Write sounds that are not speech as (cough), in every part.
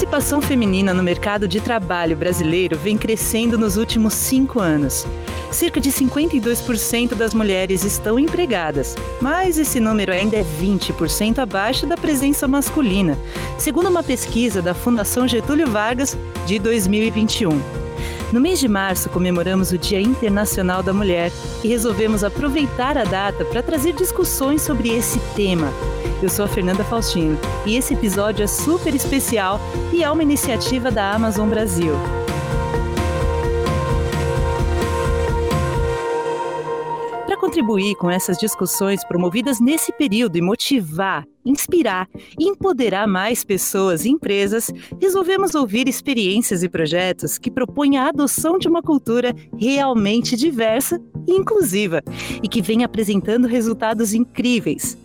participação feminina no mercado de trabalho brasileiro vem crescendo nos últimos cinco anos. Cerca de 52% das mulheres estão empregadas, mas esse número ainda é 20% abaixo da presença masculina, segundo uma pesquisa da Fundação Getúlio Vargas de 2021. No mês de março, comemoramos o Dia Internacional da Mulher e resolvemos aproveitar a data para trazer discussões sobre esse tema. Eu sou a Fernanda Faustino e esse episódio é super especial e é uma iniciativa da Amazon Brasil. Contribuir com essas discussões promovidas nesse período e motivar, inspirar e empoderar mais pessoas e empresas, resolvemos ouvir experiências e projetos que propõem a adoção de uma cultura realmente diversa e inclusiva e que vem apresentando resultados incríveis.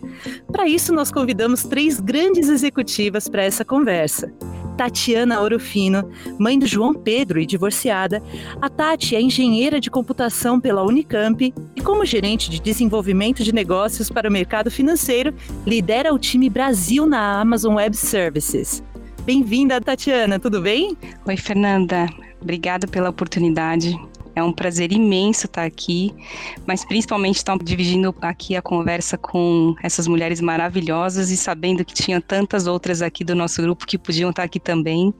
Para isso, nós convidamos três grandes executivas para essa conversa. Tatiana Orofino, mãe do João Pedro e divorciada. A Tati é engenheira de computação pela Unicamp e, como gerente de desenvolvimento de negócios para o mercado financeiro, lidera o time Brasil na Amazon Web Services. Bem-vinda, Tatiana, tudo bem? Oi, Fernanda. Obrigada pela oportunidade. É um prazer imenso estar aqui, mas principalmente estar dividindo aqui a conversa com essas mulheres maravilhosas e sabendo que tinha tantas outras aqui do nosso grupo que podiam estar aqui também.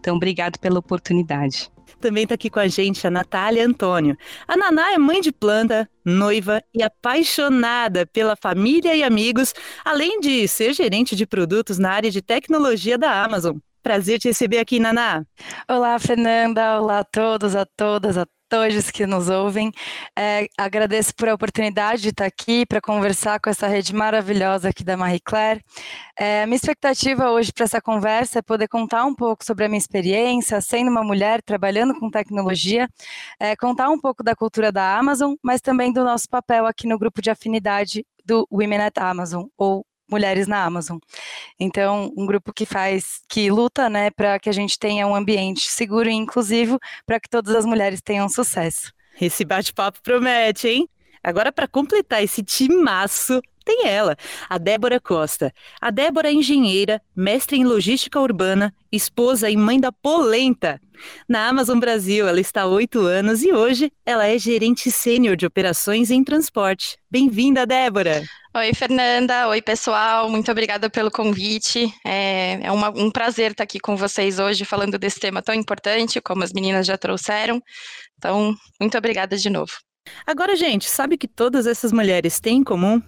Então, obrigado pela oportunidade. Também está aqui com a gente a Natália Antônio. A Naná é mãe de planta, noiva e apaixonada pela família e amigos, além de ser gerente de produtos na área de tecnologia da Amazon. Prazer te receber aqui, Naná. Olá, Fernanda. Olá a todos, a todas, a todos que nos ouvem. É, agradeço por a oportunidade de estar aqui para conversar com essa rede maravilhosa aqui da Marie Claire. É, minha expectativa hoje para essa conversa é poder contar um pouco sobre a minha experiência sendo uma mulher trabalhando com tecnologia, é, contar um pouco da cultura da Amazon, mas também do nosso papel aqui no grupo de afinidade do Women at Amazon, ou mulheres na Amazon. Então, um grupo que faz, que luta, né, para que a gente tenha um ambiente seguro e inclusivo para que todas as mulheres tenham sucesso. Esse bate-papo promete, hein? Agora, para completar esse timaço, tem ela, a Débora Costa. A Débora é engenheira, mestre em logística urbana, esposa e mãe da polenta. Na Amazon Brasil, ela está há oito anos e hoje ela é gerente sênior de operações em transporte. Bem-vinda, Débora! Oi, Fernanda. Oi, pessoal. Muito obrigada pelo convite. É, é uma, um prazer estar aqui com vocês hoje falando desse tema tão importante, como as meninas já trouxeram. Então, muito obrigada de novo. Agora, gente, sabe que todas essas mulheres têm em comum?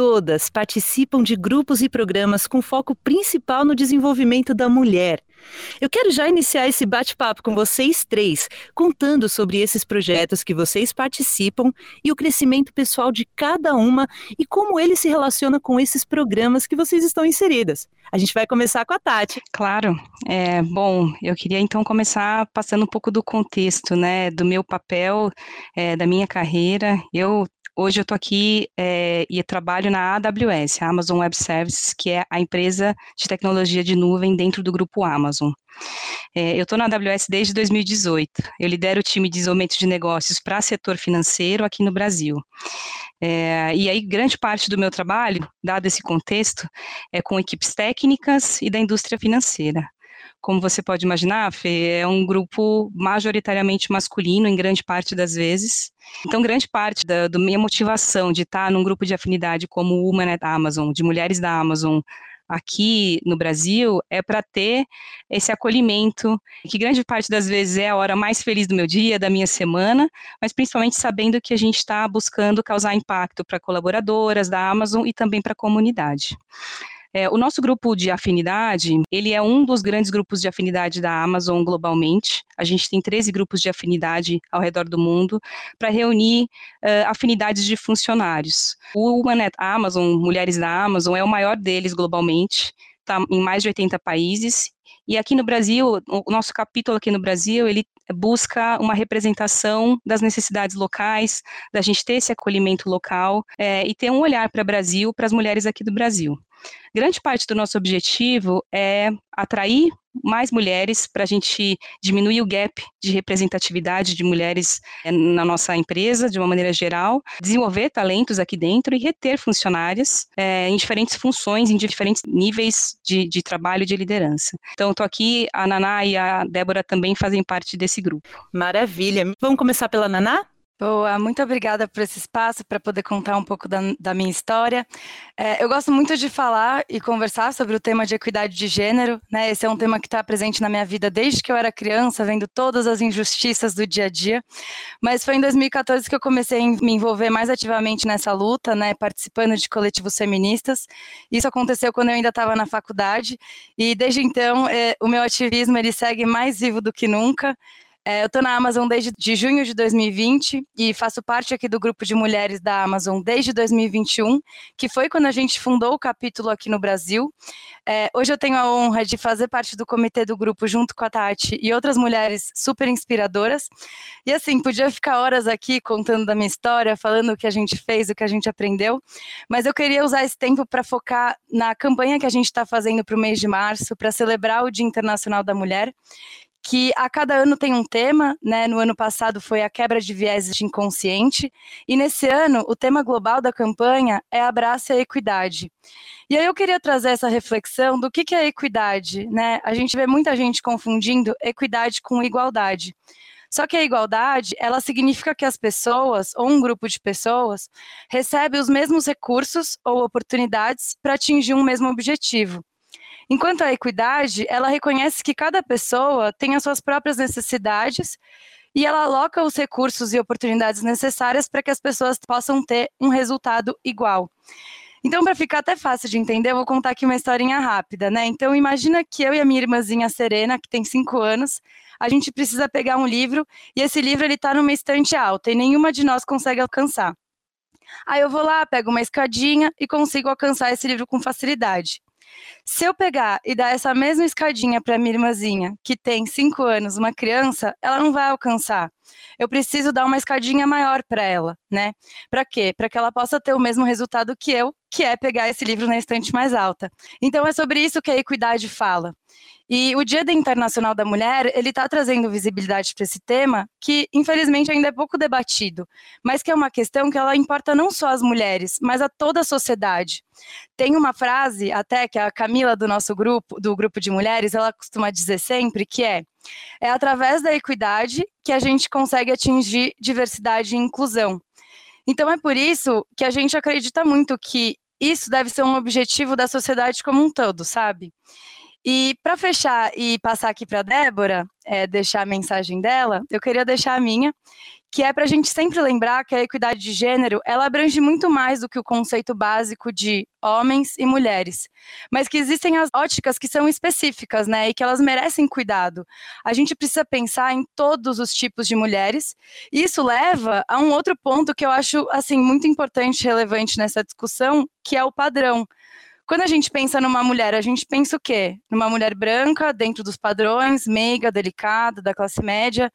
Todas participam de grupos e programas com foco principal no desenvolvimento da mulher. Eu quero já iniciar esse bate-papo com vocês três, contando sobre esses projetos que vocês participam e o crescimento pessoal de cada uma e como ele se relaciona com esses programas que vocês estão inseridas. A gente vai começar com a Tati. Claro. É, bom, eu queria então começar passando um pouco do contexto, né, do meu papel, é, da minha carreira. Eu Hoje eu estou aqui é, e trabalho na AWS, Amazon Web Services, que é a empresa de tecnologia de nuvem dentro do grupo Amazon. É, eu estou na AWS desde 2018. Eu lidero o time de desenvolvimento de negócios para setor financeiro aqui no Brasil. É, e aí, grande parte do meu trabalho, dado esse contexto, é com equipes técnicas e da indústria financeira como você pode imaginar, Fê, é um grupo majoritariamente masculino, em grande parte das vezes. Então, grande parte da, minha motivação de estar num grupo de afinidade como o Woman at Amazon, de mulheres da Amazon, aqui no Brasil é para ter esse acolhimento, que grande parte das vezes é a hora mais feliz do meu dia, da minha semana, mas principalmente sabendo que a gente está buscando causar impacto para colaboradoras da Amazon e também para a comunidade. É, o nosso grupo de afinidade, ele é um dos grandes grupos de afinidade da Amazon globalmente. A gente tem 13 grupos de afinidade ao redor do mundo para reunir uh, afinidades de funcionários. O Amazon, Mulheres da Amazon, é o maior deles globalmente, está em mais de 80 países e aqui no Brasil, o nosso capítulo aqui no Brasil, ele busca uma representação das necessidades locais, da gente ter esse acolhimento local é, e ter um olhar para o Brasil, para as mulheres aqui do Brasil. Grande parte do nosso objetivo é atrair mais mulheres para a gente diminuir o gap de representatividade de mulheres é, na nossa empresa, de uma maneira geral, desenvolver talentos aqui dentro e reter funcionárias é, em diferentes funções, em diferentes níveis de, de trabalho e de liderança. Então, estou aqui, a Naná e a Débora também fazem parte desse grupo. Maravilha. Vamos começar pela Naná? Boa, muito obrigada por esse espaço para poder contar um pouco da, da minha história. É, eu gosto muito de falar e conversar sobre o tema de equidade de gênero, né? Esse é um tema que está presente na minha vida desde que eu era criança, vendo todas as injustiças do dia a dia. Mas foi em 2014 que eu comecei a me envolver mais ativamente nessa luta, né? Participando de coletivos feministas. Isso aconteceu quando eu ainda estava na faculdade e desde então é, o meu ativismo ele segue mais vivo do que nunca. É, eu estou na Amazon desde de junho de 2020 e faço parte aqui do grupo de mulheres da Amazon desde 2021, que foi quando a gente fundou o capítulo aqui no Brasil. É, hoje eu tenho a honra de fazer parte do comitê do grupo junto com a Tati e outras mulheres super inspiradoras. E assim, podia ficar horas aqui contando da minha história, falando o que a gente fez, o que a gente aprendeu, mas eu queria usar esse tempo para focar na campanha que a gente está fazendo para o mês de março, para celebrar o Dia Internacional da Mulher que a cada ano tem um tema, né? No ano passado foi a quebra de viés de inconsciente, e nesse ano o tema global da campanha é abraço a equidade. E aí eu queria trazer essa reflexão do que, que é equidade, né? A gente vê muita gente confundindo equidade com igualdade. Só que a igualdade, ela significa que as pessoas, ou um grupo de pessoas, recebe os mesmos recursos ou oportunidades para atingir um mesmo objetivo. Enquanto a equidade, ela reconhece que cada pessoa tem as suas próprias necessidades e ela aloca os recursos e oportunidades necessárias para que as pessoas possam ter um resultado igual. Então, para ficar até fácil de entender, eu vou contar aqui uma historinha rápida, né? Então, imagina que eu e a minha irmãzinha Serena, que tem cinco anos, a gente precisa pegar um livro e esse livro ele está numa estante alta e nenhuma de nós consegue alcançar. Aí eu vou lá, pego uma escadinha e consigo alcançar esse livro com facilidade. Se eu pegar e dar essa mesma escadinha para minha irmãzinha, que tem cinco anos, uma criança, ela não vai alcançar. Eu preciso dar uma escadinha maior para ela, né? Para quê? Para que ela possa ter o mesmo resultado que eu, que é pegar esse livro na estante mais alta. Então é sobre isso que a equidade fala. E o Dia Internacional da Mulher, ele está trazendo visibilidade para esse tema, que infelizmente ainda é pouco debatido, mas que é uma questão que ela importa não só às mulheres, mas a toda a sociedade. Tem uma frase até que a Camila do nosso grupo, do grupo de mulheres, ela costuma dizer sempre que é é através da equidade que a gente consegue atingir diversidade e inclusão. Então é por isso que a gente acredita muito que isso deve ser um objetivo da sociedade como um todo, sabe? E para fechar e passar aqui para a Débora, é, deixar a mensagem dela, eu queria deixar a minha, que é para a gente sempre lembrar que a equidade de gênero ela abrange muito mais do que o conceito básico de homens e mulheres, mas que existem as óticas que são específicas, né, e que elas merecem cuidado. A gente precisa pensar em todos os tipos de mulheres, e isso leva a um outro ponto que eu acho assim muito importante, relevante nessa discussão, que é o padrão. Quando a gente pensa numa mulher, a gente pensa o quê? Numa mulher branca, dentro dos padrões, meiga, delicada, da classe média.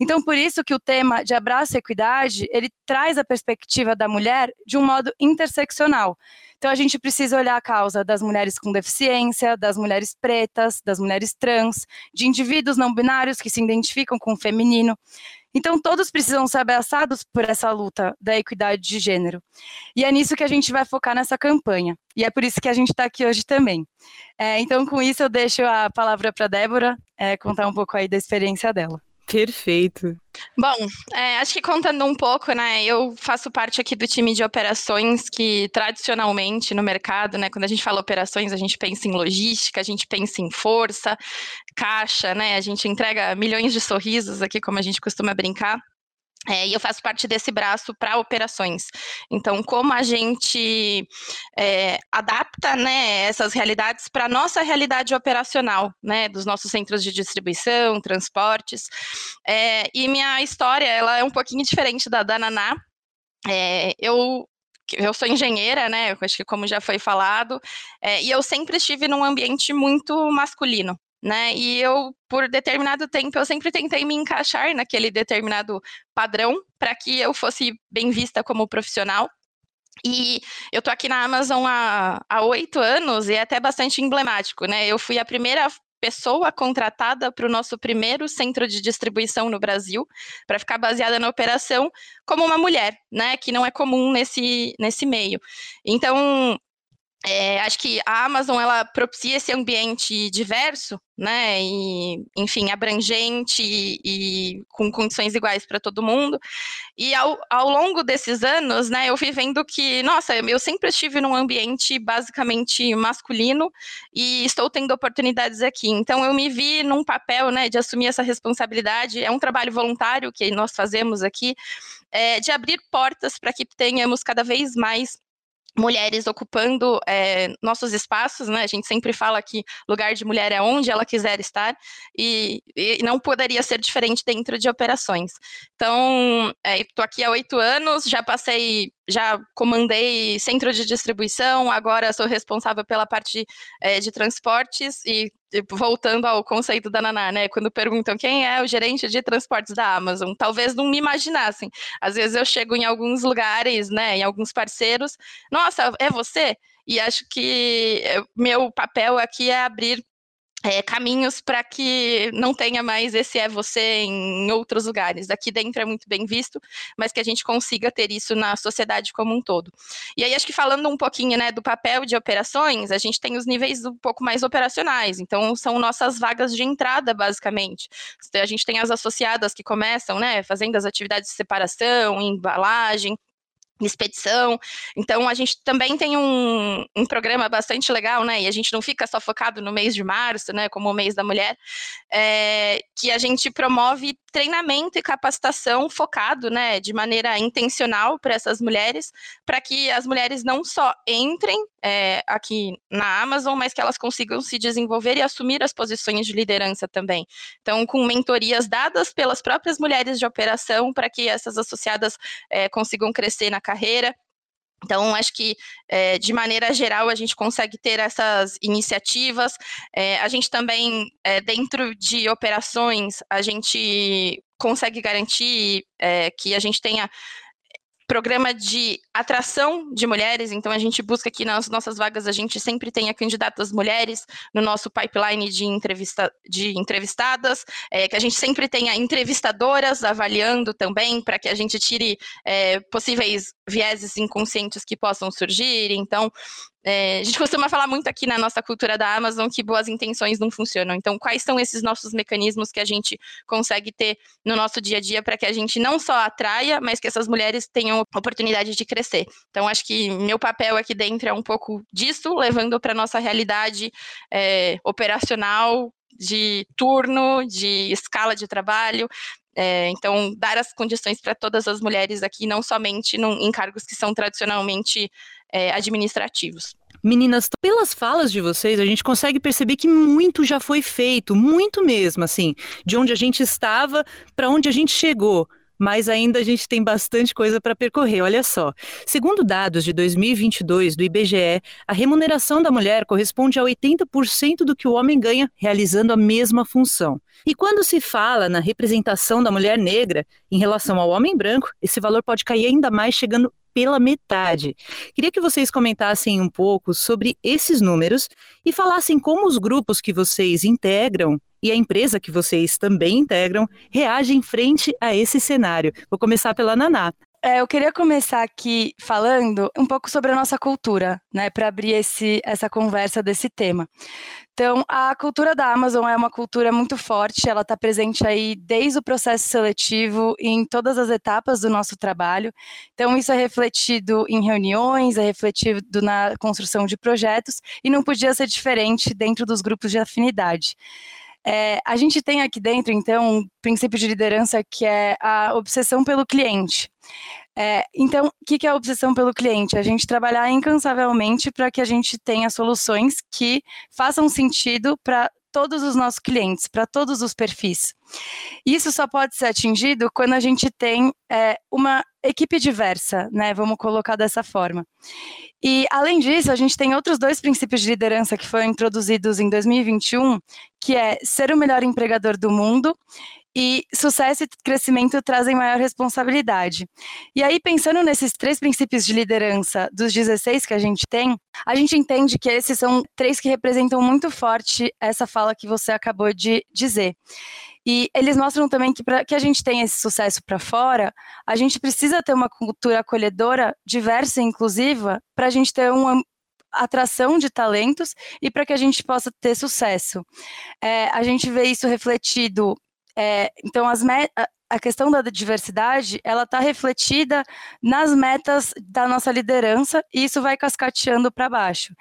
Então, por isso que o tema de abraço e equidade, ele traz a perspectiva da mulher de um modo interseccional. Então, a gente precisa olhar a causa das mulheres com deficiência, das mulheres pretas, das mulheres trans, de indivíduos não binários que se identificam com o feminino. Então, todos precisam ser abraçados por essa luta da equidade de gênero. E é nisso que a gente vai focar nessa campanha. E é por isso que a gente está aqui hoje também. É, então, com isso, eu deixo a palavra para a Débora é, contar um pouco aí da experiência dela. Perfeito. Bom, é, acho que contando um pouco, né? Eu faço parte aqui do time de operações que tradicionalmente no mercado, né? Quando a gente fala operações, a gente pensa em logística, a gente pensa em força, caixa, né? A gente entrega milhões de sorrisos aqui, como a gente costuma brincar. É, e eu faço parte desse braço para operações. Então, como a gente é, adapta né, essas realidades para a nossa realidade operacional, né, dos nossos centros de distribuição, transportes. É, e minha história ela é um pouquinho diferente da da Naná. É, eu eu sou engenheira, né? Acho que como já foi falado, é, e eu sempre estive num ambiente muito masculino né? E eu, por determinado tempo, eu sempre tentei me encaixar naquele determinado padrão para que eu fosse bem vista como profissional. E eu tô aqui na Amazon há oito anos e é até bastante emblemático, né? Eu fui a primeira pessoa contratada para o nosso primeiro centro de distribuição no Brasil, para ficar baseada na operação, como uma mulher, né? Que não é comum nesse, nesse meio. Então, é, acho que a Amazon ela propicia esse ambiente diverso, né, e enfim abrangente e, e com condições iguais para todo mundo. E ao, ao longo desses anos, né, eu fui vendo que, nossa, eu sempre estive num ambiente basicamente masculino e estou tendo oportunidades aqui. Então eu me vi num papel, né, de assumir essa responsabilidade. É um trabalho voluntário que nós fazemos aqui, é, de abrir portas para que tenhamos cada vez mais mulheres ocupando é, nossos espaços, né? A gente sempre fala que lugar de mulher é onde ela quiser estar e, e não poderia ser diferente dentro de operações. Então, estou é, aqui há oito anos, já passei já comandei centro de distribuição, agora sou responsável pela parte é, de transportes e voltando ao conceito da Naná, né? Quando perguntam quem é o gerente de transportes da Amazon, talvez não me imaginassem. Às vezes eu chego em alguns lugares, né, em alguns parceiros, nossa, é você? E acho que meu papel aqui é abrir é, caminhos para que não tenha mais esse é você em outros lugares. Daqui dentro é muito bem visto, mas que a gente consiga ter isso na sociedade como um todo. E aí, acho que falando um pouquinho né, do papel de operações, a gente tem os níveis um pouco mais operacionais, então são nossas vagas de entrada, basicamente. A gente tem as associadas que começam né, fazendo as atividades de separação, embalagem, expedição. Então, a gente também tem um, um, programa bastante legal, né? E a gente não fica só focado no mês de março, né? Como o mês da mulher, é, que a gente promove treinamento e capacitação focado, né? De maneira intencional para essas mulheres, para que as mulheres não só entrem é, aqui na Amazon, mas que elas consigam se desenvolver e assumir as posições de liderança também. Então, com mentorias dadas pelas próprias mulheres de operação, para que essas associadas é, consigam crescer na carreira. Então, acho que, é, de maneira geral, a gente consegue ter essas iniciativas. É, a gente também, é, dentro de operações, a gente consegue garantir que a gente tenha programa de atração de mulheres, então a gente busca aqui nas nossas vagas, a gente sempre tenha candidatas mulheres no nosso pipeline de, entrevista, de entrevistadas, é, que a gente sempre tenha entrevistadoras avaliando também, para que a gente tire é, possíveis vieses inconscientes que possam surgir. Então, é, a gente costuma falar muito aqui na nossa cultura da Amazon que boas intenções não funcionam. Então, quais são esses nossos mecanismos que a gente consegue ter no nosso dia a dia para que a gente não só atraia, mas que essas mulheres tenham oportunidade de crescer? Então, acho que meu papel aqui dentro é um pouco disso, levando para a nossa realidade é, operacional, de turno, de escala de trabalho, é, então, dar as condições para todas as mulheres aqui, não somente num, em cargos que são tradicionalmente é, administrativos. Meninas, pelas falas de vocês, a gente consegue perceber que muito já foi feito, muito mesmo, assim, de onde a gente estava para onde a gente chegou mas ainda a gente tem bastante coisa para percorrer. Olha só. Segundo dados de 2022 do IBGE, a remuneração da mulher corresponde a 80% do que o homem ganha realizando a mesma função. E quando se fala na representação da mulher negra em relação ao homem branco, esse valor pode cair ainda mais, chegando pela metade. Queria que vocês comentassem um pouco sobre esses números e falassem como os grupos que vocês integram e a empresa que vocês também integram reagem frente a esse cenário. Vou começar pela Naná. É, eu queria começar aqui falando um pouco sobre a nossa cultura, né, para abrir esse, essa conversa desse tema. Então, a cultura da Amazon é uma cultura muito forte, ela está presente aí desde o processo seletivo em todas as etapas do nosso trabalho. Então, isso é refletido em reuniões, é refletido na construção de projetos e não podia ser diferente dentro dos grupos de afinidade. É, a gente tem aqui dentro, então, um princípio de liderança que é a obsessão pelo cliente. É, então, o que, que é a obsessão pelo cliente? A gente trabalhar incansavelmente para que a gente tenha soluções que façam sentido para todos os nossos clientes, para todos os perfis. Isso só pode ser atingido quando a gente tem é, uma equipe diversa, né? Vamos colocar dessa forma. E, além disso, a gente tem outros dois princípios de liderança que foram introduzidos em 2021, que é ser o melhor empregador do mundo e sucesso e crescimento trazem maior responsabilidade. E aí, pensando nesses três princípios de liderança dos 16 que a gente tem, a gente entende que esses são três que representam muito forte essa fala que você acabou de dizer. E eles mostram também que para que a gente tenha esse sucesso para fora, a gente precisa ter uma cultura acolhedora, diversa e inclusiva, para a gente ter uma atração de talentos e para que a gente possa ter sucesso. É, a gente vê isso refletido. É, então, as a questão da diversidade, ela está refletida nas metas da nossa liderança e isso vai cascateando para baixo.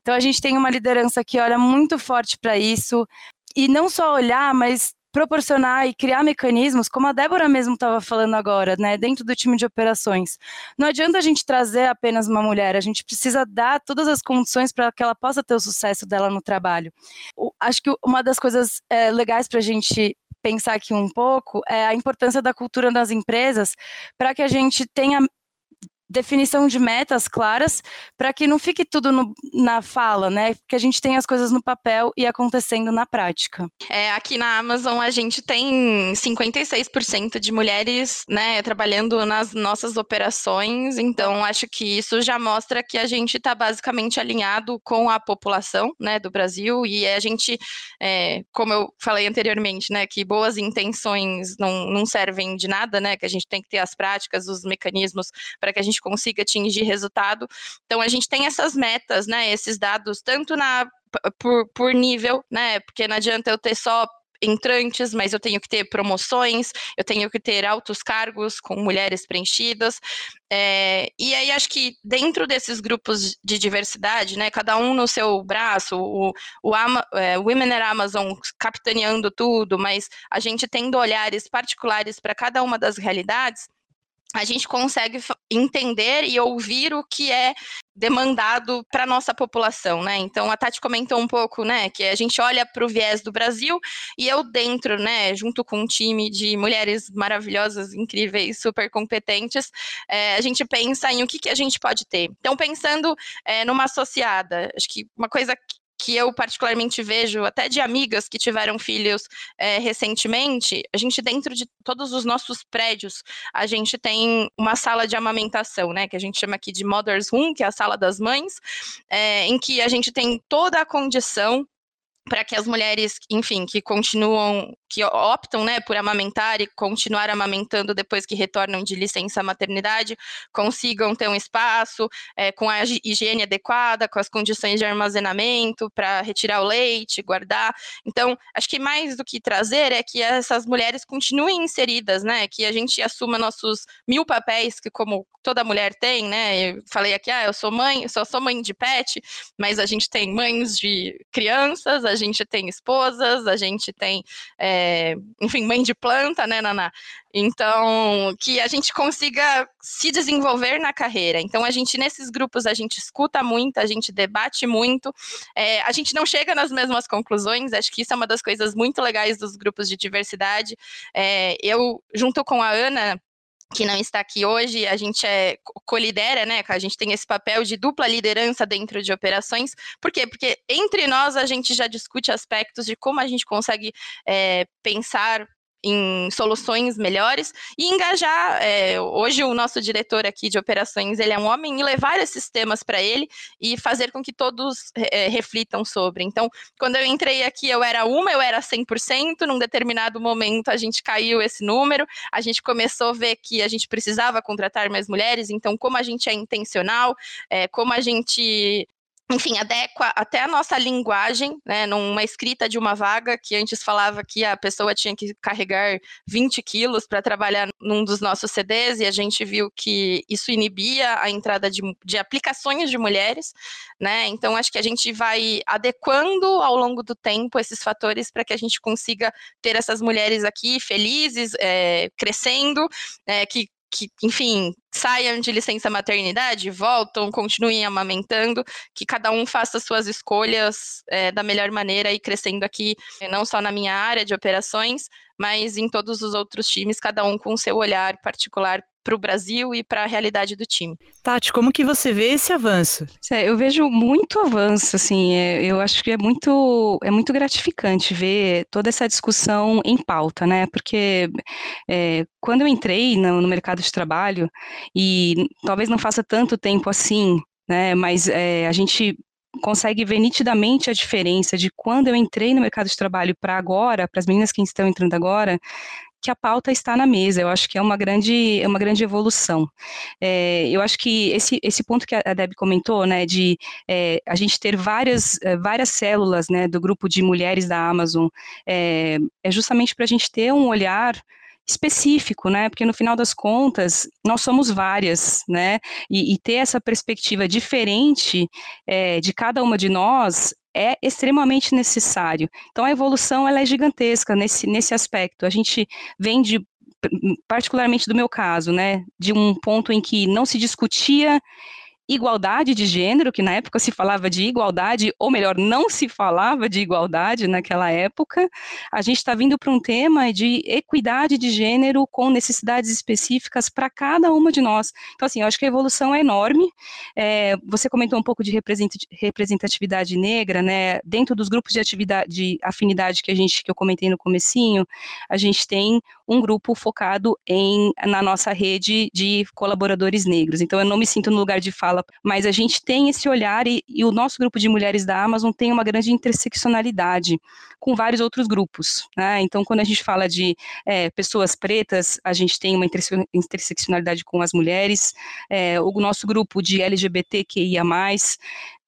Então, a gente tem uma liderança que olha muito forte para isso, e não só olhar, mas proporcionar e criar mecanismos, como a Débora mesmo estava falando agora, né, dentro do time de operações. Não adianta a gente trazer apenas uma mulher, a gente precisa dar todas as condições para que ela possa ter o sucesso dela no trabalho. O, acho que uma das coisas é, legais para a gente pensar aqui um pouco é a importância da cultura das empresas para que a gente tenha definição de metas claras para que não fique tudo no, na fala, né? Que a gente tenha as coisas no papel e acontecendo na prática. É, aqui na Amazon a gente tem 56% de mulheres, né, trabalhando nas nossas operações, então acho que isso já mostra que a gente está basicamente alinhado com a população, né, do Brasil e a gente, é, como eu falei anteriormente, né, que boas intenções não, não servem de nada, né, que a gente tem que ter as práticas, os mecanismos para que a gente gente consiga atingir resultado. Então, a gente tem essas metas, né, esses dados, tanto na por, por nível, né, porque não adianta eu ter só entrantes, mas eu tenho que ter promoções, eu tenho que ter altos cargos com mulheres preenchidas. É, e aí acho que dentro desses grupos de diversidade, né, cada um no seu braço, o, o Ama, é, Women at Amazon capitaneando tudo, mas a gente tendo olhares particulares para cada uma das realidades, a gente consegue entender e ouvir o que é demandado para nossa população, né? Então a Tati comentou um pouco, né, que a gente olha para o viés do Brasil e eu dentro, né, junto com um time de mulheres maravilhosas, incríveis, super competentes, é, a gente pensa em o que, que a gente pode ter. Então pensando é, numa associada, acho que uma coisa que eu particularmente vejo, até de amigas que tiveram filhos é, recentemente, a gente dentro de todos os nossos prédios, a gente tem uma sala de amamentação, né, que a gente chama aqui de Mother's Room, que é a sala das mães, é, em que a gente tem toda a condição para que as mulheres, enfim, que continuam, que optam, né, por amamentar e continuar amamentando depois que retornam de licença maternidade, consigam ter um espaço é, com a higiene adequada, com as condições de armazenamento para retirar o leite, guardar. Então, acho que mais do que trazer é que essas mulheres continuem inseridas, né, que a gente assuma nossos mil papéis que como toda mulher tem, né? Eu falei aqui, ah, eu sou mãe, só sou mãe de pet, mas a gente tem mães de crianças, a gente tem esposas, a gente tem, é, enfim, mãe de planta, né, Naná? Então, que a gente consiga se desenvolver na carreira. Então, a gente, nesses grupos, a gente escuta muito, a gente debate muito, é, a gente não chega nas mesmas conclusões, acho que isso é uma das coisas muito legais dos grupos de diversidade. É, eu, junto com a Ana, que não está aqui hoje, a gente é colidera, né? A gente tem esse papel de dupla liderança dentro de operações. Por quê? Porque entre nós a gente já discute aspectos de como a gente consegue é, pensar em soluções melhores e engajar. É, hoje o nosso diretor aqui de operações ele é um homem e levar esses temas para ele e fazer com que todos é, reflitam sobre. Então, quando eu entrei aqui, eu era uma, eu era 100%. Num determinado momento, a gente caiu esse número. A gente começou a ver que a gente precisava contratar mais mulheres. Então, como a gente é intencional, é, como a gente enfim, adequa até a nossa linguagem, né, numa escrita de uma vaga que antes falava que a pessoa tinha que carregar 20 quilos para trabalhar num dos nossos CDs, e a gente viu que isso inibia a entrada de, de aplicações de mulheres, né, então acho que a gente vai adequando ao longo do tempo esses fatores para que a gente consiga ter essas mulheres aqui felizes, é, crescendo, é, que que, enfim, saiam de licença maternidade, voltam, continuem amamentando, que cada um faça suas escolhas é, da melhor maneira e crescendo aqui, não só na minha área de operações, mas em todos os outros times, cada um com seu olhar particular o Brasil e para a realidade do time. Tati, como que você vê esse avanço? Eu vejo muito avanço, assim, é, eu acho que é muito, é muito gratificante ver toda essa discussão em pauta, né, porque é, quando eu entrei no, no mercado de trabalho, e talvez não faça tanto tempo assim, né, mas é, a gente consegue ver nitidamente a diferença de quando eu entrei no mercado de trabalho para agora, para as meninas que estão entrando agora, que a pauta está na mesa. Eu acho que é uma grande, é uma grande evolução. É, eu acho que esse, esse ponto que a Deb comentou, né, de é, a gente ter várias, é, várias células, né, do grupo de mulheres da Amazon, é, é justamente para a gente ter um olhar específico, né? Porque no final das contas nós somos várias, né? E, e ter essa perspectiva diferente é, de cada uma de nós é extremamente necessário. Então a evolução ela é gigantesca nesse, nesse aspecto. A gente vem de particularmente do meu caso, né, de um ponto em que não se discutia igualdade de gênero, que na época se falava de igualdade, ou melhor, não se falava de igualdade naquela época, a gente está vindo para um tema de equidade de gênero com necessidades específicas para cada uma de nós. Então, assim, eu acho que a evolução é enorme. É, você comentou um pouco de representatividade negra, né? Dentro dos grupos de atividade, de afinidade que a gente, que eu comentei no comecinho, a gente tem um grupo focado em na nossa rede de colaboradores negros. Então, eu não me sinto no lugar de fala mas a gente tem esse olhar e, e o nosso grupo de mulheres da Amazon tem uma grande interseccionalidade com vários outros grupos. Né? Então, quando a gente fala de é, pessoas pretas, a gente tem uma interseccionalidade com as mulheres, é, o nosso grupo de LGBTQIA,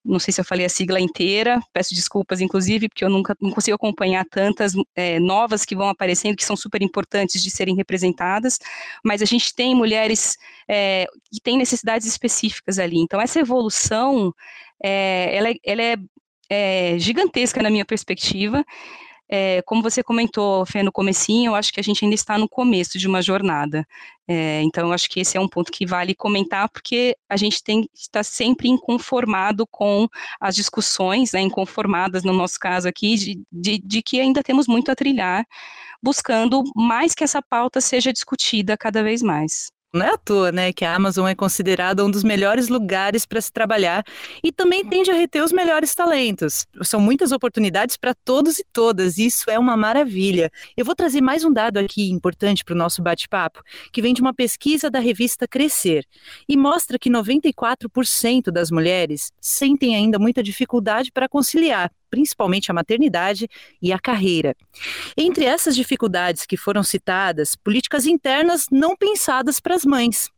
não sei se eu falei a sigla inteira, peço desculpas, inclusive, porque eu nunca não consigo acompanhar tantas é, novas que vão aparecendo, que são super importantes de serem representadas, mas a gente tem mulheres é, que têm necessidades específicas ali. Então, essa evolução, é, ela, é, ela é, é gigantesca na minha perspectiva, é, como você comentou, Fê, no comecinho, eu acho que a gente ainda está no começo de uma jornada. É, então, eu acho que esse é um ponto que vale comentar, porque a gente tem está sempre inconformado com as discussões, né, inconformadas no nosso caso aqui, de, de, de que ainda temos muito a trilhar, buscando mais que essa pauta seja discutida cada vez mais. Não é à toa, né, que a Amazon é considerada um dos melhores lugares para se trabalhar e também tende a reter os melhores talentos. São muitas oportunidades para todos e todas, e isso é uma maravilha. Eu vou trazer mais um dado aqui importante para o nosso bate-papo, que vem de uma pesquisa da revista Crescer e mostra que 94% das mulheres sentem ainda muita dificuldade para conciliar principalmente a maternidade e a carreira. Entre essas dificuldades que foram citadas, políticas internas não pensadas para as mães.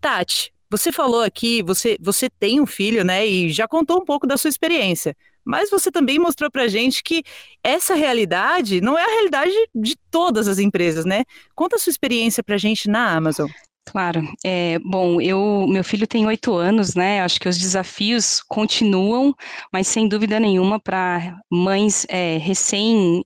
Tati, você falou aqui, você, você tem um filho, né, e já contou um pouco da sua experiência. Mas você também mostrou para gente que essa realidade não é a realidade de todas as empresas, né? Conta a sua experiência para gente na Amazon. Claro. É, bom, eu, meu filho tem oito anos, né? Acho que os desafios continuam, mas sem dúvida nenhuma para mães é, recém-mães,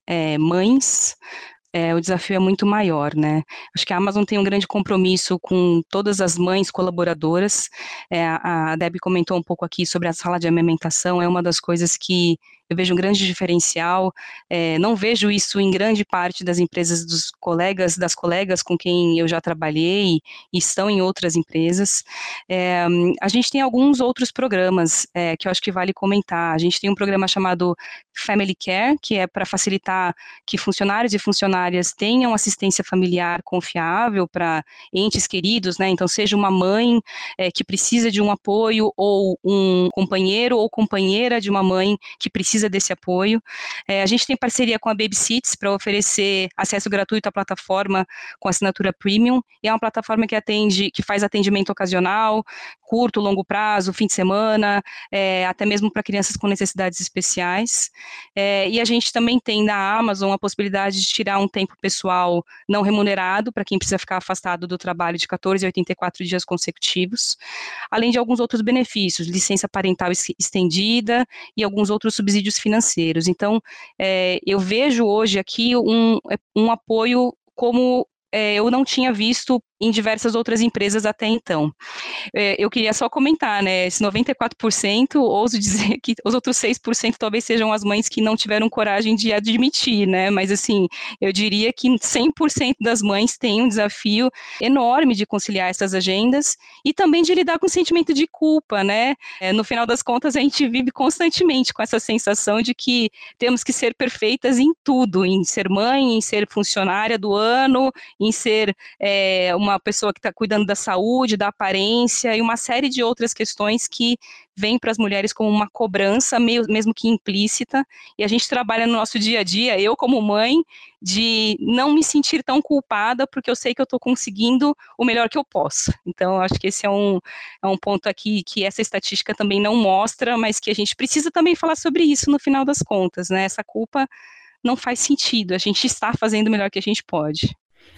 é, o desafio é muito maior, né? Acho que a Amazon tem um grande compromisso com todas as mães colaboradoras. É, a Deb comentou um pouco aqui sobre a sala de amamentação, é uma das coisas que eu vejo um grande diferencial. É, não vejo isso em grande parte das empresas dos colegas, das colegas com quem eu já trabalhei e estão em outras empresas. É, a gente tem alguns outros programas é, que eu acho que vale comentar. A gente tem um programa chamado Family Care, que é para facilitar que funcionários e funcionárias tenham assistência familiar confiável para entes queridos, né? Então, seja uma mãe que precisa de um apoio ou um companheiro ou companheira de uma mãe que precisa precisa desse apoio. É, a gente tem parceria com a Babysits para oferecer acesso gratuito à plataforma com assinatura premium, e é uma plataforma que atende, que faz atendimento ocasional, curto, longo prazo, fim de semana, é, até mesmo para crianças com necessidades especiais. É, e a gente também tem na Amazon a possibilidade de tirar um tempo pessoal não remunerado para quem precisa ficar afastado do trabalho de 14 a 84 dias consecutivos, além de alguns outros benefícios, licença parental estendida e alguns outros subsídios subsídios financeiros. Então, é, eu vejo hoje aqui um, um apoio como é, eu não tinha visto em diversas outras empresas até então. É, eu queria só comentar, né, esse 94%, ouso (laughs) dizer que os outros 6% talvez sejam as mães que não tiveram coragem de admitir, né, mas assim, eu diria que 100% das mães têm um desafio enorme de conciliar essas agendas e também de lidar com o sentimento de culpa, né, é, no final das contas a gente vive constantemente com essa sensação de que temos que ser perfeitas em tudo, em ser mãe, em ser funcionária do ano, em ser é, uma uma pessoa que está cuidando da saúde, da aparência e uma série de outras questões que vêm para as mulheres como uma cobrança, mesmo que implícita, e a gente trabalha no nosso dia a dia, eu como mãe, de não me sentir tão culpada, porque eu sei que eu estou conseguindo o melhor que eu posso. Então, acho que esse é um, é um ponto aqui que essa estatística também não mostra, mas que a gente precisa também falar sobre isso no final das contas, né? Essa culpa não faz sentido, a gente está fazendo o melhor que a gente pode.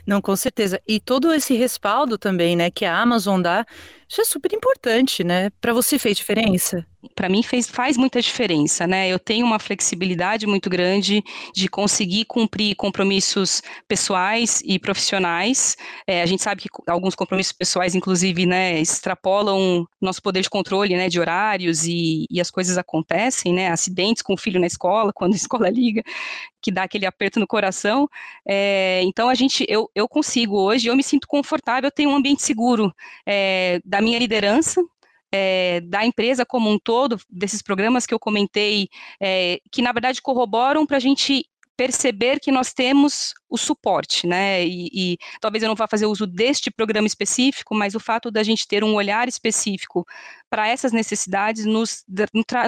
Não, com certeza. E todo esse respaldo também, né, que a Amazon dá, isso é super importante, né? Para você fez diferença? Para mim fez, faz muita diferença, né? Eu tenho uma flexibilidade muito grande de conseguir cumprir compromissos pessoais e profissionais. É, a gente sabe que alguns compromissos pessoais, inclusive, né, extrapolam nosso poder de controle, né, de horários e, e as coisas acontecem, né? Acidentes com o filho na escola, (laughs) quando a escola liga, que dá aquele aperto no coração. É, então a gente, eu, eu consigo hoje, eu me sinto confortável, eu tenho um ambiente seguro é, da minha liderança, é, da empresa como um todo, desses programas que eu comentei, é, que na verdade corroboram para a gente perceber que nós temos o suporte, né? E, e, talvez eu não vá fazer uso deste programa específico, mas o fato da gente ter um olhar específico para essas necessidades nos,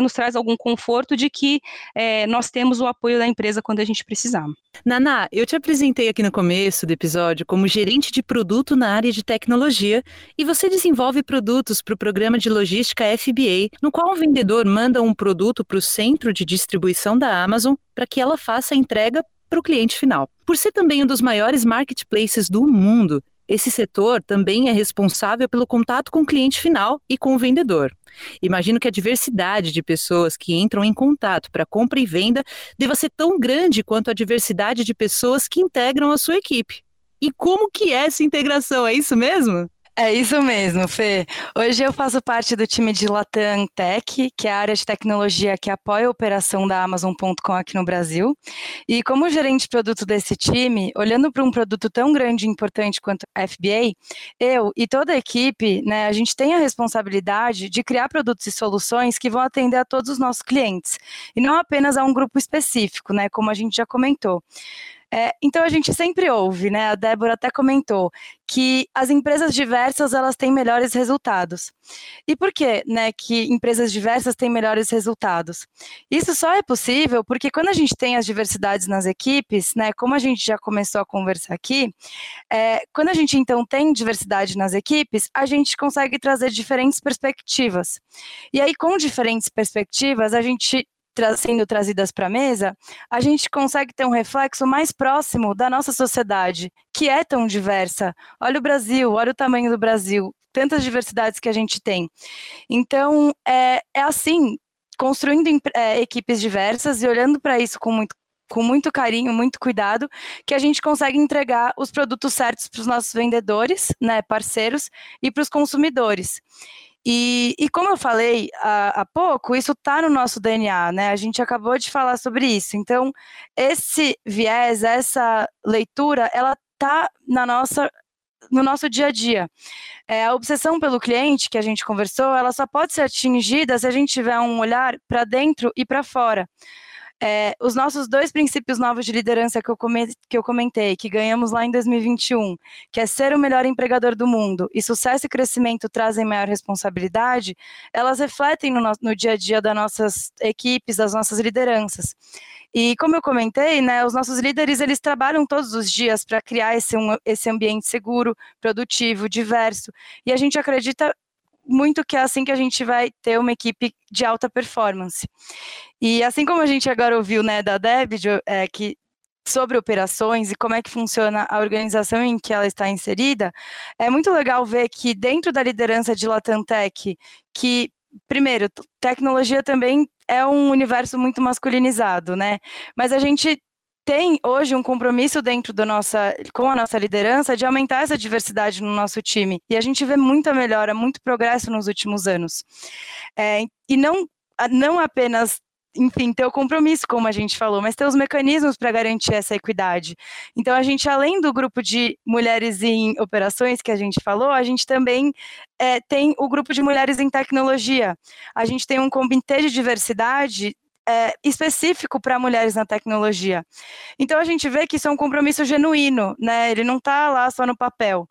nos, traz algum conforto de que é, nós temos o apoio da empresa quando a gente precisar. Naná, eu te apresentei aqui no começo do episódio como gerente de produto na área de tecnologia e você desenvolve produtos para o programa de logística FBA, no qual o vendedor manda um produto para o centro de distribuição da Amazon para que ela faça a entrega para o cliente final. Por ser também um dos maiores marketplaces do mundo, esse setor também é responsável pelo contato com o cliente final e com o vendedor. Imagino que a diversidade de pessoas que entram em contato para compra e venda deva ser tão grande quanto a diversidade de pessoas que integram a sua equipe. E como que é essa integração? É isso mesmo? É isso mesmo, Fê. Hoje eu faço parte do time de Latam Tech, que é a área de tecnologia que apoia a operação da Amazon.com aqui no Brasil. E como gerente de produto desse time, olhando para um produto tão grande e importante quanto a FBA, eu e toda a equipe, né, a gente tem a responsabilidade de criar produtos e soluções que vão atender a todos os nossos clientes, e não apenas a um grupo específico, né, como a gente já comentou. É, então a gente sempre ouve, né? A Débora até comentou que as empresas diversas elas têm melhores resultados. E por que, né, que empresas diversas têm melhores resultados? Isso só é possível porque quando a gente tem as diversidades nas equipes, né, como a gente já começou a conversar aqui, é, quando a gente então tem diversidade nas equipes, a gente consegue trazer diferentes perspectivas. E aí com diferentes perspectivas a gente tra sendo trazidas para a mesa, a gente consegue ter um reflexo mais próximo da nossa sociedade, que é tão diversa. Olha o Brasil, olha o tamanho do Brasil, tantas diversidades que a gente tem. Então, é, é assim, construindo é, equipes diversas e olhando para isso com muito com muito carinho, muito cuidado, que a gente consegue entregar os produtos certos para os nossos vendedores, né, parceiros, e para os consumidores. E, e, como eu falei há, há pouco, isso está no nosso DNA, né? A gente acabou de falar sobre isso. Então, esse viés, essa leitura, ela está na nossa no nosso dia a dia. É, a obsessão pelo cliente que a gente conversou, ela só pode ser atingida se a gente tiver um olhar para dentro e para fora. É, os nossos dois princípios novos de liderança que eu, que eu comentei, que ganhamos lá em 2021, que é ser o melhor empregador do mundo e sucesso e crescimento trazem maior responsabilidade, elas refletem no, no dia a dia das nossas equipes, das nossas lideranças. E como eu comentei, né, os nossos líderes eles trabalham todos os dias para criar esse, um, esse ambiente seguro, produtivo, diverso. E a gente acredita muito que é assim que a gente vai ter uma equipe de alta performance. E assim como a gente agora ouviu né, da Deb, é, que sobre operações e como é que funciona a organização em que ela está inserida, é muito legal ver que dentro da liderança de Latantec, que primeiro, tecnologia também é um universo muito masculinizado, né? Mas a gente tem hoje um compromisso dentro da nossa, com a nossa liderança de aumentar essa diversidade no nosso time. E a gente vê muita melhora, muito progresso nos últimos anos. É, e não, não apenas enfim, ter o compromisso, como a gente falou, mas ter os mecanismos para garantir essa equidade. Então, a gente, além do grupo de mulheres em operações que a gente falou, a gente também é, tem o grupo de mulheres em tecnologia. A gente tem um comitê de diversidade é, específico para mulheres na tecnologia. Então a gente vê que isso é um compromisso genuíno, né? Ele não está lá só no papel.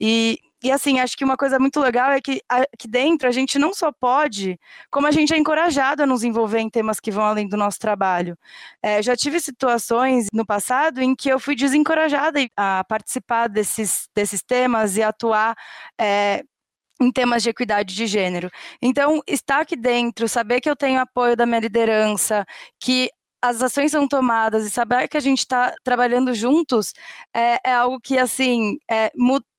E, e assim, acho que uma coisa muito legal é que aqui dentro a gente não só pode, como a gente é encorajado a nos envolver em temas que vão além do nosso trabalho. É, já tive situações no passado em que eu fui desencorajada a participar desses, desses temas e atuar é, em temas de equidade de gênero. Então, estar aqui dentro, saber que eu tenho apoio da minha liderança, que as ações são tomadas e saber que a gente está trabalhando juntos é, é, algo que, assim, é,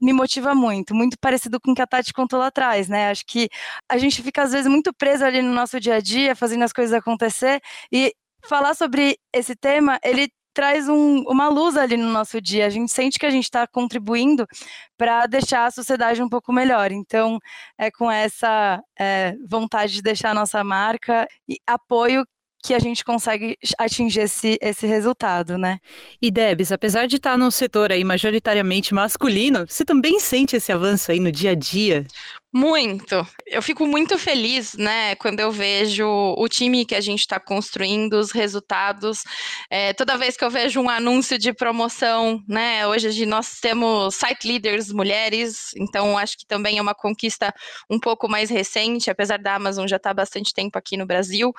me motiva muito, muito parecido com o que a Tati contou lá atrás, né? Acho que a gente fica, às vezes, muito preso ali no nosso dia a dia, fazendo as coisas acontecer, e falar sobre esse tema, ele traz um, uma luz ali no nosso dia. A gente sente que a gente está contribuindo para deixar a sociedade um pouco melhor. Então, é com essa é, vontade de deixar a nossa marca e apoio que a gente consegue atingir esse, esse resultado, né? E Debs, apesar de estar num setor aí majoritariamente masculino, você também sente esse avanço aí no dia a dia? Muito. Eu fico muito feliz, né, quando eu vejo o time que a gente está construindo, os resultados. É, toda vez que eu vejo um anúncio de promoção, né, hoje nós temos site leaders mulheres, então acho que também é uma conquista um pouco mais recente, apesar da Amazon já estar tá há bastante tempo aqui no Brasil.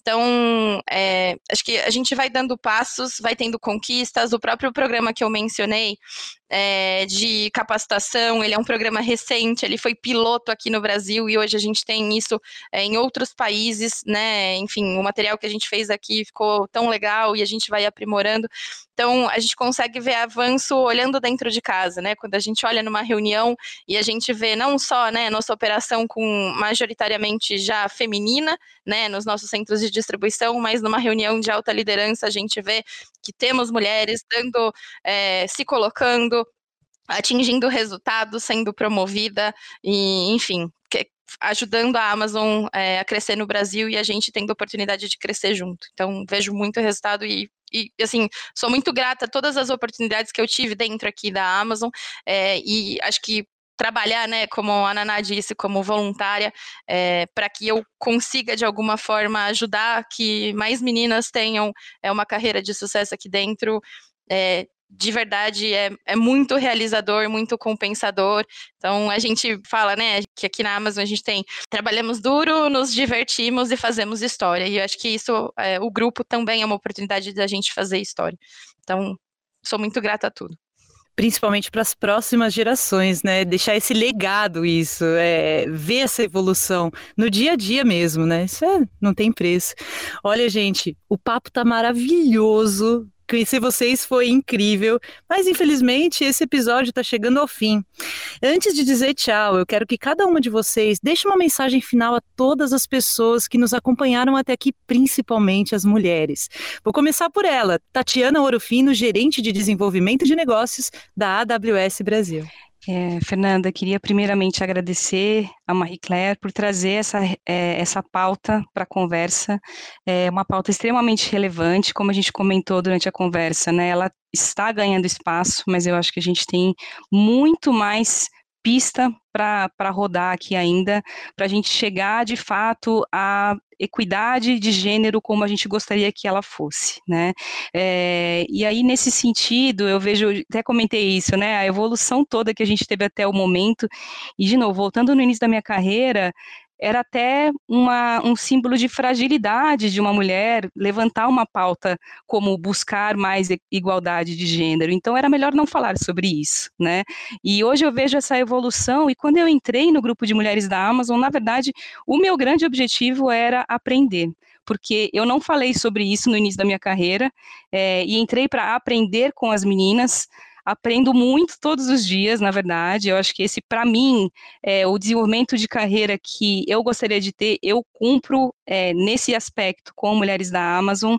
Então, é, acho que a gente vai dando passos, vai tendo conquistas. O próprio programa que eu mencionei, é, de capacitação, ele é um programa recente, ele foi piloto aqui no Brasil e hoje a gente tem isso é, em outros países, né? Enfim, o material que a gente fez aqui ficou tão legal e a gente vai aprimorando. Então, a gente consegue ver avanço olhando dentro de casa, né? Quando a gente olha numa reunião e a gente vê não só, né, nossa operação com majoritariamente já feminina, né, nos nossos centros de distribuição, mas numa reunião de alta liderança a gente vê que temos mulheres dando, é, se colocando, atingindo resultados, sendo promovida e, enfim, que, ajudando a Amazon é, a crescer no Brasil e a gente tendo oportunidade de crescer junto. Então, vejo muito resultado e e assim, sou muito grata a todas as oportunidades que eu tive dentro aqui da Amazon, é, e acho que trabalhar, né, como a Naná disse, como voluntária, é, para que eu consiga, de alguma forma, ajudar que mais meninas tenham é, uma carreira de sucesso aqui dentro, é, de verdade é, é muito realizador, muito compensador. Então a gente fala, né, que aqui na Amazon a gente tem trabalhamos duro, nos divertimos e fazemos história. E eu acho que isso, é, o grupo também é uma oportunidade da gente fazer história. Então, sou muito grata a tudo principalmente para as próximas gerações, né? Deixar esse legado, isso, é, ver essa evolução no dia a dia mesmo, né? Isso é, não tem preço. Olha, gente, o papo tá maravilhoso. Conhecer vocês foi incrível, mas infelizmente esse episódio está chegando ao fim. Antes de dizer tchau, eu quero que cada uma de vocês deixe uma mensagem final a todas as pessoas que nos acompanharam até aqui, principalmente as mulheres. Vou começar por ela, Tatiana Orofino, gerente de desenvolvimento de negócios da AWS Brasil. É, Fernanda, queria primeiramente agradecer a Marie Claire por trazer essa, é, essa pauta para a conversa. É uma pauta extremamente relevante, como a gente comentou durante a conversa, né? Ela está ganhando espaço, mas eu acho que a gente tem muito mais pista para rodar aqui ainda, para a gente chegar de fato à equidade de gênero como a gente gostaria que ela fosse, né? É, e aí, nesse sentido, eu vejo, até comentei isso, né? A evolução toda que a gente teve até o momento, e de novo, voltando no início da minha carreira, era até uma, um símbolo de fragilidade de uma mulher levantar uma pauta como buscar mais igualdade de gênero. Então era melhor não falar sobre isso, né? E hoje eu vejo essa evolução e quando eu entrei no grupo de mulheres da Amazon, na verdade, o meu grande objetivo era aprender porque eu não falei sobre isso no início da minha carreira é, e entrei para aprender com as meninas aprendo muito todos os dias, na verdade. Eu acho que esse, para mim, é o desenvolvimento de carreira que eu gostaria de ter, eu cumpro é, nesse aspecto com mulheres da Amazon.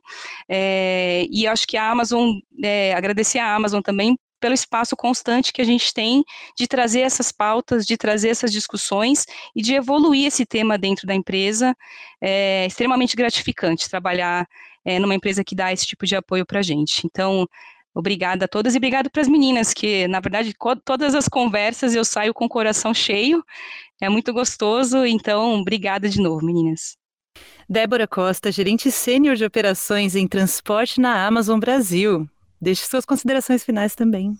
É, e acho que a Amazon, é, agradecer a Amazon também pelo espaço constante que a gente tem de trazer essas pautas, de trazer essas discussões e de evoluir esse tema dentro da empresa. É extremamente gratificante trabalhar é, numa empresa que dá esse tipo de apoio para a gente. Então, Obrigada a todas e obrigado para as meninas, que na verdade todas as conversas eu saio com o coração cheio, é muito gostoso, então obrigada de novo, meninas. Débora Costa, gerente sênior de operações em transporte na Amazon Brasil. Deixe suas considerações finais também.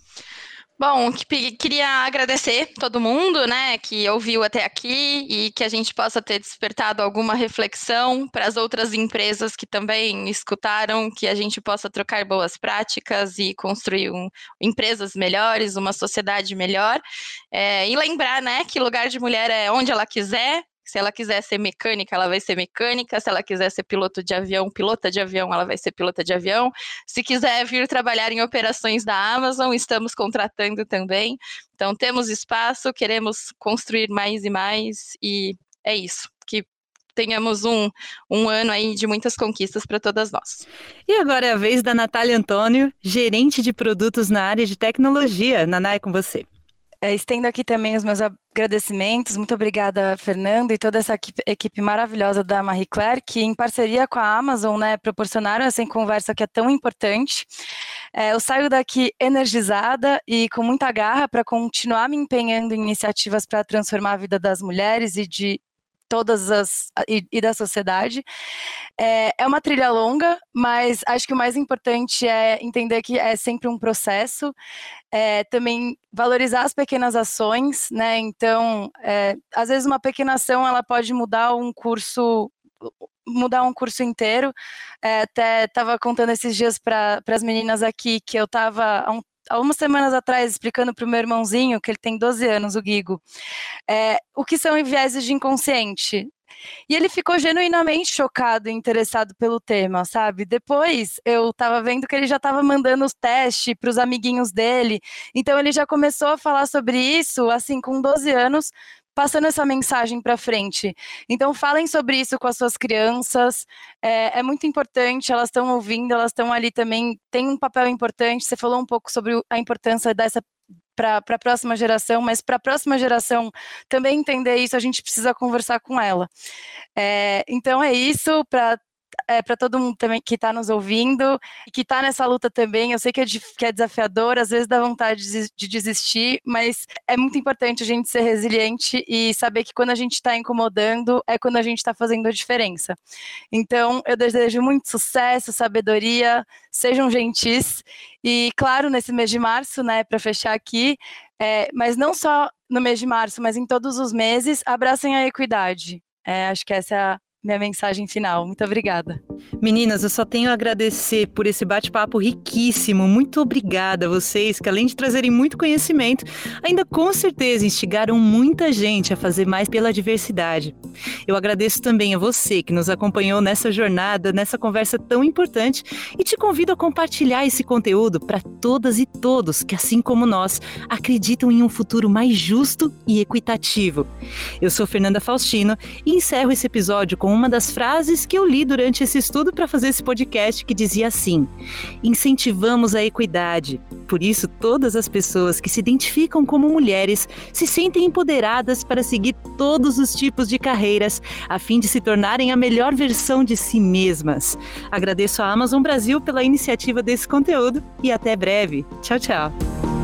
Bom, queria agradecer todo mundo, né, que ouviu até aqui e que a gente possa ter despertado alguma reflexão para as outras empresas que também escutaram, que a gente possa trocar boas práticas e construir um, empresas melhores, uma sociedade melhor. É, e lembrar, né, que lugar de mulher é onde ela quiser, se ela quiser ser mecânica, ela vai ser mecânica. Se ela quiser ser piloto de avião, pilota de avião, ela vai ser pilota de avião. Se quiser vir trabalhar em operações da Amazon, estamos contratando também. Então, temos espaço, queremos construir mais e mais, e é isso. Que tenhamos um, um ano aí de muitas conquistas para todas nós. E agora é a vez da Natália Antônio, gerente de produtos na área de tecnologia. Naná, é com você. É, estendo aqui também os meus agradecimentos. Muito obrigada, Fernando, e toda essa equipe, maravilhosa da Marie Claire, que em parceria com a Amazon, né, proporcionaram essa conversa que é tão importante. É, eu saio daqui energizada e com muita garra para continuar me empenhando em iniciativas para transformar a vida das mulheres e de todas as e, e da sociedade. É, é, uma trilha longa, mas acho que o mais importante é entender que é sempre um processo. É, também valorizar as pequenas ações, né? Então, é, às vezes uma pequena ação ela pode mudar um curso mudar um curso inteiro. É, até estava contando esses dias para as meninas aqui que eu estava há um há umas semanas atrás explicando para o meu irmãozinho, que ele tem 12 anos, o Guigo, é, o que são vieses de inconsciente. E ele ficou genuinamente chocado e interessado pelo tema, sabe? Depois eu estava vendo que ele já estava mandando os testes para os amiguinhos dele. Então ele já começou a falar sobre isso, assim, com 12 anos, passando essa mensagem para frente. Então, falem sobre isso com as suas crianças, é, é muito importante, elas estão ouvindo, elas estão ali também, tem um papel importante. Você falou um pouco sobre a importância dessa para a próxima geração, mas para a próxima geração também entender isso, a gente precisa conversar com ela. É, então é isso, para é, para todo mundo também que está nos ouvindo e que está nessa luta também. Eu sei que é, que é desafiador, às vezes dá vontade de, de desistir, mas é muito importante a gente ser resiliente e saber que quando a gente está incomodando é quando a gente está fazendo a diferença. Então, eu desejo muito sucesso, sabedoria, sejam gentis e, claro, nesse mês de março, né, para fechar aqui, é, mas não só no mês de março, mas em todos os meses, abracem a equidade. É, acho que essa é a minha mensagem final. Muito obrigada. Meninas, eu só tenho a agradecer por esse bate-papo riquíssimo. Muito obrigada a vocês, que além de trazerem muito conhecimento, ainda com certeza instigaram muita gente a fazer mais pela diversidade. Eu agradeço também a você que nos acompanhou nessa jornada, nessa conversa tão importante e te convido a compartilhar esse conteúdo para todas e todos que, assim como nós, acreditam em um futuro mais justo e equitativo. Eu sou Fernanda Faustino e encerro esse episódio com uma das frases que eu li durante esse estudo para fazer esse podcast que dizia assim: incentivamos a equidade. Por isso, todas as pessoas que se identificam como mulheres se sentem empoderadas para seguir todos os tipos de carreiras, a fim de se tornarem a melhor versão de si mesmas. Agradeço à Amazon Brasil pela iniciativa desse conteúdo e até breve. Tchau, tchau.